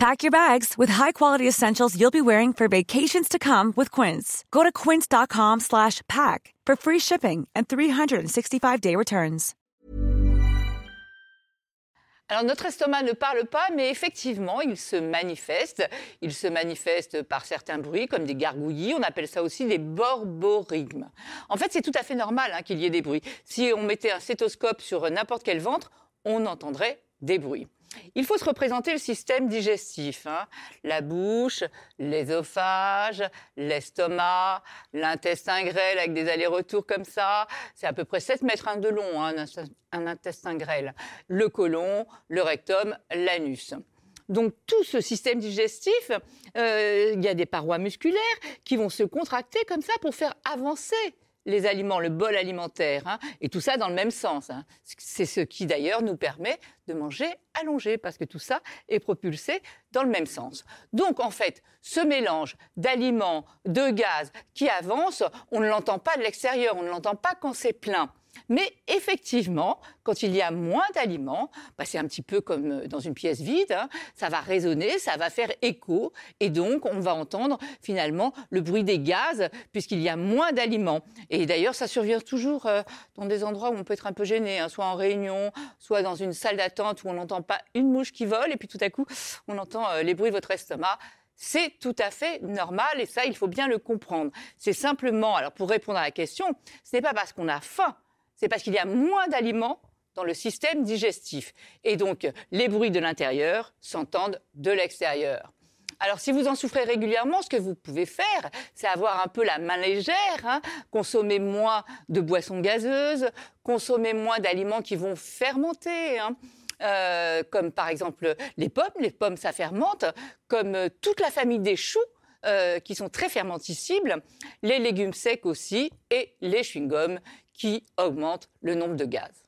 Pack your bags with high-quality essentials you'll be wearing for vacations to come with Quince. Go to quince.com slash pack for free shipping and 365-day returns. Alors notre estomac ne parle pas, mais effectivement, il se manifeste. Il se manifeste par certains bruits, comme des gargouillis. On appelle ça aussi des borborigmes. En fait, c'est tout à fait normal hein, qu'il y ait des bruits. Si on mettait un stéthoscope sur n'importe quel ventre, on entendrait des bruits. Il faut se représenter le système digestif, hein. la bouche, l'ésophage, l'estomac, l'intestin grêle avec des allers-retours comme ça. C'est à peu près 7 mètres de long, hein, un, intestin grêle. Le côlon, le rectum, l'anus. Donc tout ce système digestif, euh, il y a des parois musculaires qui vont se contracter comme ça pour faire avancer les aliments, le bol alimentaire, hein, et tout ça dans le même sens. Hein. C'est ce qui d'ailleurs nous permet de manger allongé, parce que tout ça est propulsé dans le même sens. Donc en fait, ce mélange d'aliments, de gaz qui avance, on ne l'entend pas de l'extérieur, on ne l'entend pas quand c'est plein. Mais effectivement, quand il y a moins d'aliments, bah, c'est un petit peu comme euh, dans une pièce vide, hein, ça va résonner, ça va faire écho, et donc on va entendre finalement le bruit des gaz, puisqu'il y a moins d'aliments. Et d'ailleurs, ça survient toujours euh, dans des endroits où on peut être un peu gêné, hein, soit en réunion, soit dans une salle d'attente où on n'entend pas une mouche qui vole, et puis tout à coup, on entend euh, les bruits de votre estomac. C'est tout à fait normal et ça, il faut bien le comprendre. C'est simplement, alors pour répondre à la question, ce n'est pas parce qu'on a faim c'est parce qu'il y a moins d'aliments dans le système digestif. Et donc, les bruits de l'intérieur s'entendent de l'extérieur. Alors, si vous en souffrez régulièrement, ce que vous pouvez faire, c'est avoir un peu la main légère, hein, consommer moins de boissons gazeuses, consommer moins d'aliments qui vont fermenter. Hein. Euh, comme par exemple les pommes, les pommes ça fermente, comme euh, toute la famille des choux, euh, qui sont très fermenticibles, les légumes secs aussi et les chewing-gums qui augmente le nombre de gaz.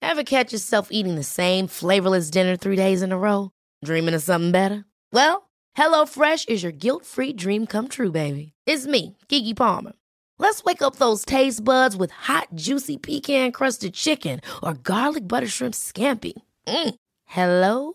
Ever catch yourself eating the same flavorless dinner three days in a row? Dreaming of something better? Well, HelloFresh is your guilt-free dream come true, baby. It's me, Kiki Palmer. Let's wake up those taste buds with hot, juicy pecan-crusted chicken or garlic butter shrimp scampi. Mm. Hello